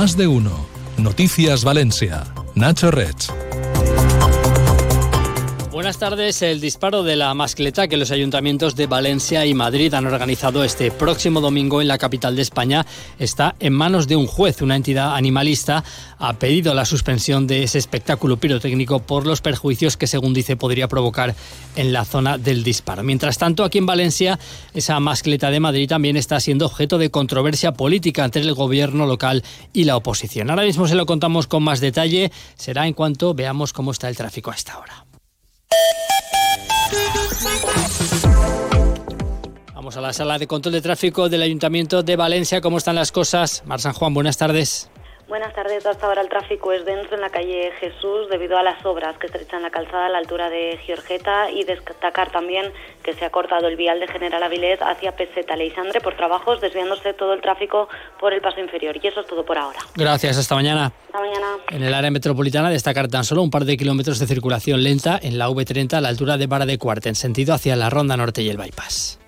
Más de uno. Noticias Valencia. Nacho Rech. Buenas tardes. El disparo de la mascleta que los ayuntamientos de Valencia y Madrid han organizado este próximo domingo en la capital de España está en manos de un juez. Una entidad animalista ha pedido la suspensión de ese espectáculo pirotécnico por los perjuicios que, según dice, podría provocar en la zona del disparo. Mientras tanto, aquí en Valencia, esa mascleta de Madrid también está siendo objeto de controversia política entre el gobierno local y la oposición. Ahora mismo se lo contamos con más detalle. Será en cuanto veamos cómo está el tráfico a esta hora. Vamos a la sala de control de tráfico del Ayuntamiento de Valencia. ¿Cómo están las cosas? Mar San Juan, buenas tardes. Buenas tardes. Hasta ahora el tráfico es denso en la calle Jesús debido a las obras que estrechan la calzada a la altura de Giorgeta y destacar también que se ha cortado el vial de General Avilés hacia Peseta Leisandre por trabajos, desviándose todo el tráfico por el paso inferior. Y eso es todo por ahora. Gracias. Hasta mañana. Hasta mañana. En el área metropolitana destacar tan solo un par de kilómetros de circulación lenta en la V30 a la altura de Vara de Cuarta en sentido hacia la Ronda Norte y el Bypass.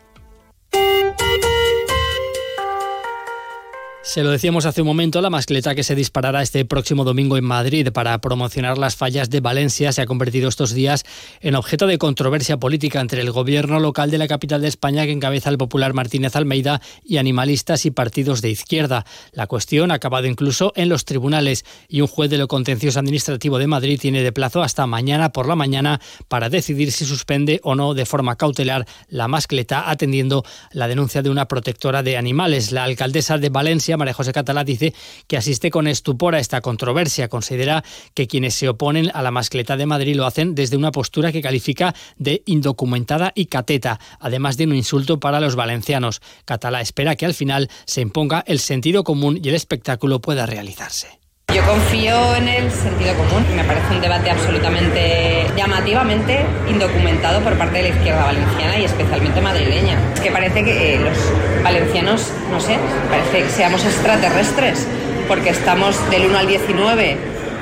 Se lo decíamos hace un momento, la mascleta que se disparará este próximo domingo en Madrid para promocionar las fallas de Valencia se ha convertido estos días en objeto de controversia política entre el gobierno local de la capital de España que encabeza el popular Martínez Almeida y animalistas y partidos de izquierda. La cuestión ha acabado incluso en los tribunales y un juez de lo contencioso administrativo de Madrid tiene de plazo hasta mañana por la mañana para decidir si suspende o no de forma cautelar la mascleta atendiendo la denuncia de una protectora de animales. La alcaldesa de Valencia, María José Catalá dice que asiste con estupor a esta controversia. Considera que quienes se oponen a la mascleta de Madrid lo hacen desde una postura que califica de indocumentada y cateta, además de un insulto para los valencianos. Catalá espera que al final se imponga el sentido común y el espectáculo pueda realizarse. Yo confío en el sentido común. Me parece un debate absolutamente llamativamente indocumentado por parte de la izquierda valenciana y especialmente madrileña. Es que parece que eh, los valencianos, no sé, parece que seamos extraterrestres, porque estamos del 1 al 19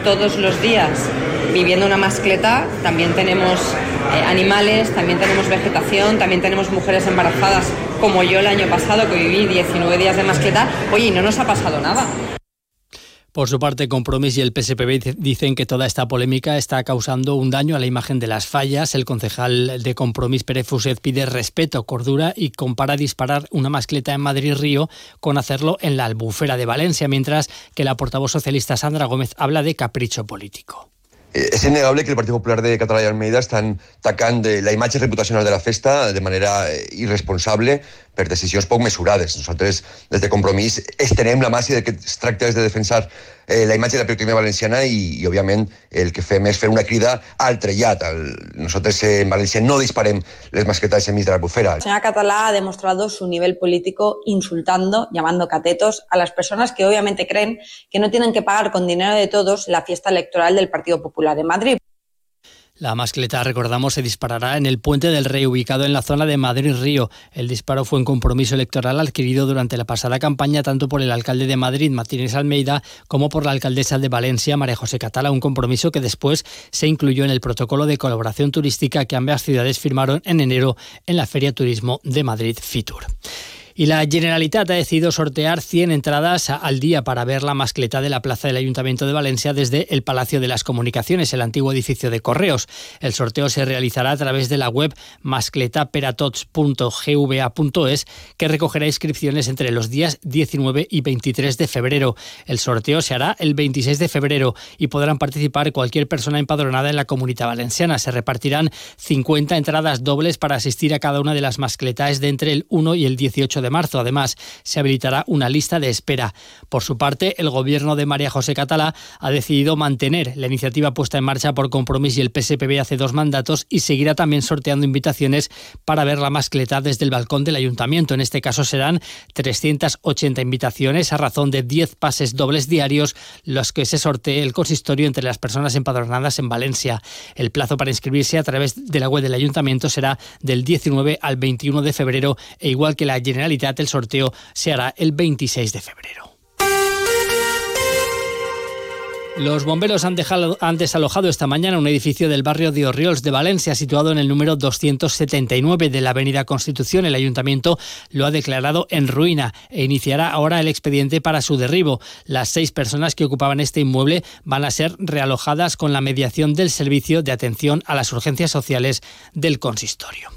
todos los días viviendo una mascleta. También tenemos eh, animales, también tenemos vegetación, también tenemos mujeres embarazadas como yo el año pasado que viví 19 días de mascleta. Oye, y no nos ha pasado nada. Por su parte, Compromís y el PSPB dicen que toda esta polémica está causando un daño a la imagen de las fallas. El concejal de Compromís, Pérez Fuset, pide respeto, cordura y compara disparar una mascleta en Madrid-Río con hacerlo en la albufera de Valencia, mientras que la portavoz socialista Sandra Gómez habla de capricho político. Eh, és innegable que el Partit Popular de Català i Almeida estan tacant la imatge reputacional de la festa de manera eh, irresponsable per decisions poc mesurades. Nosaltres, des de Compromís, estenem la mà si que es tracta de defensar eh, la imatge de la pirotecnia valenciana i, i, òbviament, el que fem és fer una crida al trellat. El, nosaltres eh, en València no disparem les masquetas enmig de la bufera. La señora Catalá ha demostrado su nivel político insultando, llamando catetos a las personas que obviamente creen que no tienen que pagar con dinero de todos la fiesta electoral del Partido Popular de Madrid. La mascleta, recordamos, se disparará en el Puente del Rey, ubicado en la zona de Madrid-Río. El disparo fue un compromiso electoral adquirido durante la pasada campaña tanto por el alcalde de Madrid, Martínez Almeida, como por la alcaldesa de Valencia, María José Catala, un compromiso que después se incluyó en el protocolo de colaboración turística que ambas ciudades firmaron en enero en la Feria Turismo de Madrid Fitur. Y la Generalitat ha decidido sortear 100 entradas al día para ver la mascleta de la plaza del Ayuntamiento de Valencia desde el Palacio de las Comunicaciones, el antiguo edificio de Correos. El sorteo se realizará a través de la web mascletaperatots.gva.es, que recogerá inscripciones entre los días 19 y 23 de febrero. El sorteo se hará el 26 de febrero y podrán participar cualquier persona empadronada en la comunidad valenciana. Se repartirán 50 entradas dobles para asistir a cada una de las mascletas de entre el 1 y el 18 de marzo. Además, se habilitará una lista de espera. Por su parte, el gobierno de María José Catalá ha decidido mantener la iniciativa puesta en marcha por Compromís y el PSPB hace dos mandatos y seguirá también sorteando invitaciones para ver la mascleta desde el balcón del ayuntamiento. En este caso serán 380 invitaciones a razón de 10 pases dobles diarios, los que se sortee el consistorio entre las personas empadronadas en Valencia. El plazo para inscribirse a través de la web del ayuntamiento será del 19 al 21 de febrero e igual que la Generalitat el sorteo se hará el 26 de febrero. Los bomberos han, han, desalojado esta mañana un edificio del barrio de Orriols de Valencia, situado en el número 279 de la Avenida Constitución. El ayuntamiento lo ha declarado en ruina e iniciará ahora el expediente para su derribo. Las seis personas que ocupaban este inmueble van a ser realojadas con la mediación del Servicio de Atención a las Urgencias Sociales del Consistorio.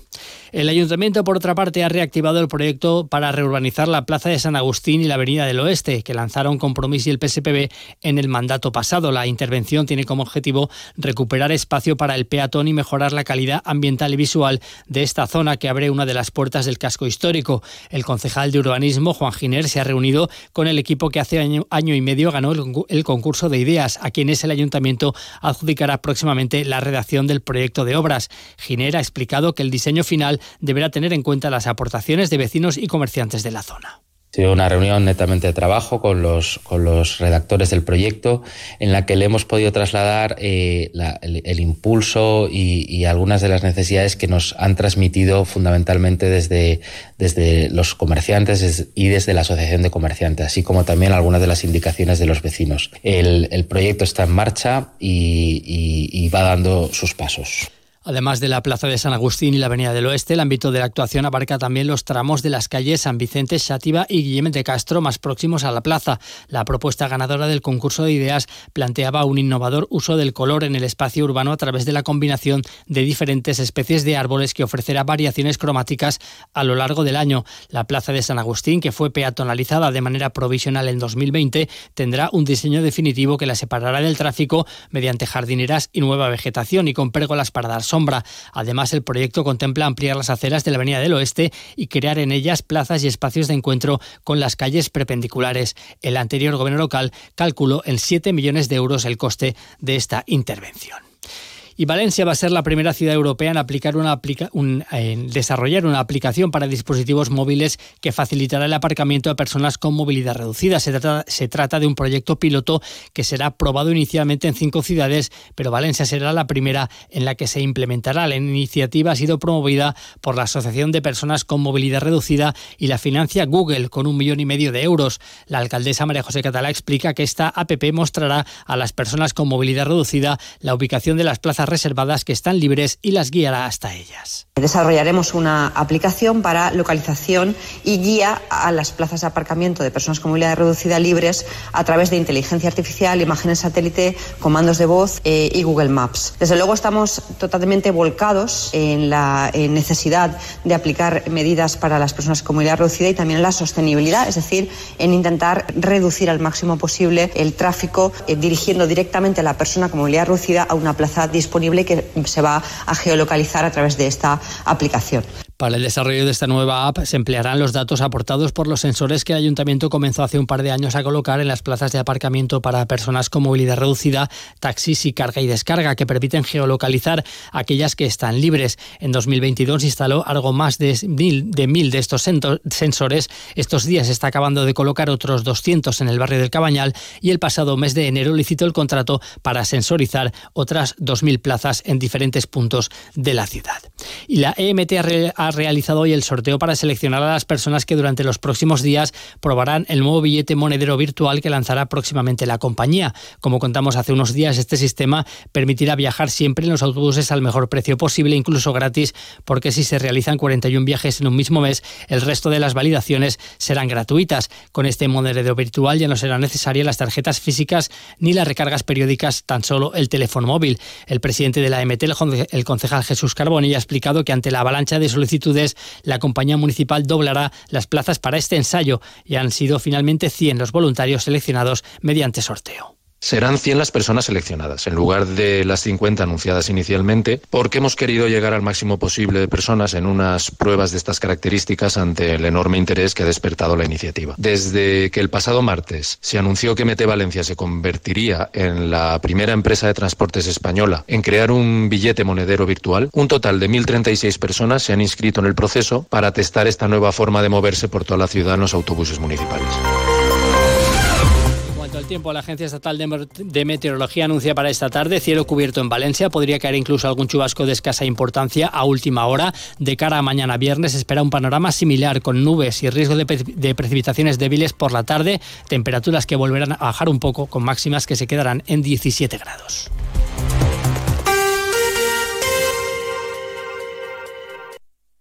El ayuntamiento, por otra parte, ha reactivado el proyecto para reurbanizar la Plaza de San Agustín y la Avenida del Oeste, que lanzaron Compromís y el PSPB en el mandato pasado. La intervención tiene como objetivo recuperar espacio para el peatón y mejorar la calidad ambiental y visual de esta zona que abre una de las puertas del casco histórico. El concejal de urbanismo, Juan Giner, se ha reunido con el equipo que hace año, y medio ganó el, el concurso de ideas, a quienes el ayuntamiento adjudicará próximamente la redacción del proyecto de obras. Giner ha explicado que el diseño final deberá tener en cuenta las aportaciones de vecinos y comerciantes de la zona. Ha una reunión netamente de trabajo con los, con los redactores del proyecto en la que le hemos podido trasladar eh, la, el, el, impulso y, y, algunas de las necesidades que nos han transmitido fundamentalmente desde, desde los comerciantes y desde la Asociación de Comerciantes, así como también algunas de las indicaciones de los vecinos. El, el proyecto está en marcha y, y va dando sus pasos. Además de la Plaza de San Agustín y la Avenida del Oeste, el ámbito de la actuación abarca también los tramos de las calles San Vicente, Xátiva y Guillem de Castro más próximos a la plaza. La propuesta ganadora del concurso de ideas planteaba un innovador uso del color en el espacio urbano a través de la combinación de diferentes especies de árboles que ofrecerá variaciones cromáticas a lo largo del año. La Plaza de San Agustín, que fue peatonalizada de manera provisional en 2020, tendrá un diseño definitivo que la separará del tráfico mediante jardineras y nueva vegetación y con pérgolas para dar sombra. Además, el proyecto contempla ampliar las aceras de la Avenida del Oeste y crear en ellas plazas y espacios de encuentro con las calles perpendiculares. El anterior gobierno local calculó en 7 millones de euros el coste de esta intervención. Y Valencia va a ser la primera ciudad europea en desarrollar una aplicación para dispositivos móviles que facilitará el aparcamiento de personas con movilidad reducida. Se trata, se trata de un proyecto piloto que será aprobado inicialmente en cinco ciudades, pero Valencia será la primera en la que se implementará. La iniciativa ha sido promovida por la Asociación de Personas con Movilidad Reducida y la financia Google con un millón y medio de euros. La alcaldesa María José Catalá explica que esta APP mostrará a las personas con movilidad reducida la ubicación de las plazas reservadas que están libres y las guiará hasta ellas. Desarrollaremos una aplicación para localización y guía a las plazas de aparcamiento de personas con movilidad reducida libres a través de inteligencia artificial, imágenes satélite, comandos de voz eh, y Google Maps. Desde luego estamos totalmente volcados en la en necesidad de aplicar medidas para las personas con movilidad reducida y también en la sostenibilidad, es decir, en intentar reducir al máximo posible el tráfico eh, dirigiendo directamente a la persona con movilidad reducida a una plaza disponible que se va a geolocalizar a través de esta aplicación. Para el desarrollo de esta nueva app se emplearán los datos aportados por los sensores que el ayuntamiento comenzó hace un par de años a colocar en las plazas de aparcamiento para personas con movilidad reducida, taxis y carga y descarga, que permiten geolocalizar aquellas que están libres. En 2022 se instaló algo más de mil de, mil de estos sensores. Estos días está acabando de colocar otros 200 en el barrio del Cabañal y el pasado mes de enero licitó el contrato para sensorizar otras 2.000 plazas en diferentes puntos de la ciudad. Y la EMT ha realizado hoy el sorteo para seleccionar a las personas que durante los próximos días probarán el nuevo billete monedero virtual que lanzará próximamente la compañía. Como contamos hace unos días, este sistema permitirá viajar siempre en los autobuses al mejor precio posible, incluso gratis, porque si se realizan 41 viajes en un mismo mes, el resto de las validaciones serán gratuitas. Con este monedero virtual ya no serán necesarias las tarjetas físicas ni las recargas periódicas, tan solo el teléfono móvil. El presidente de la MT, el concejal Jesús Carboni, ha explicado que ante la avalancha de solicitudes la compañía municipal doblará las plazas para este ensayo y han sido finalmente 100 los voluntarios seleccionados mediante sorteo. Serán 100 las personas seleccionadas, en lugar de las 50 anunciadas inicialmente, porque hemos querido llegar al máximo posible de personas en unas pruebas de estas características ante el enorme interés que ha despertado la iniciativa. Desde que el pasado martes se anunció que Mete Valencia se convertiría en la primera empresa de transportes española en crear un billete monedero virtual, un total de 1.036 personas se han inscrito en el proceso para testar esta nueva forma de moverse por toda la ciudad en los autobuses municipales tiempo, la Agencia Estatal de Meteorología anuncia para esta tarde cielo cubierto en Valencia. Podría caer incluso algún chubasco de escasa importancia a última hora. De cara a mañana viernes espera un panorama similar con nubes y riesgo de, de precipitaciones débiles por la tarde. Temperaturas que volverán a bajar un poco con máximas que se quedarán en 17 grados.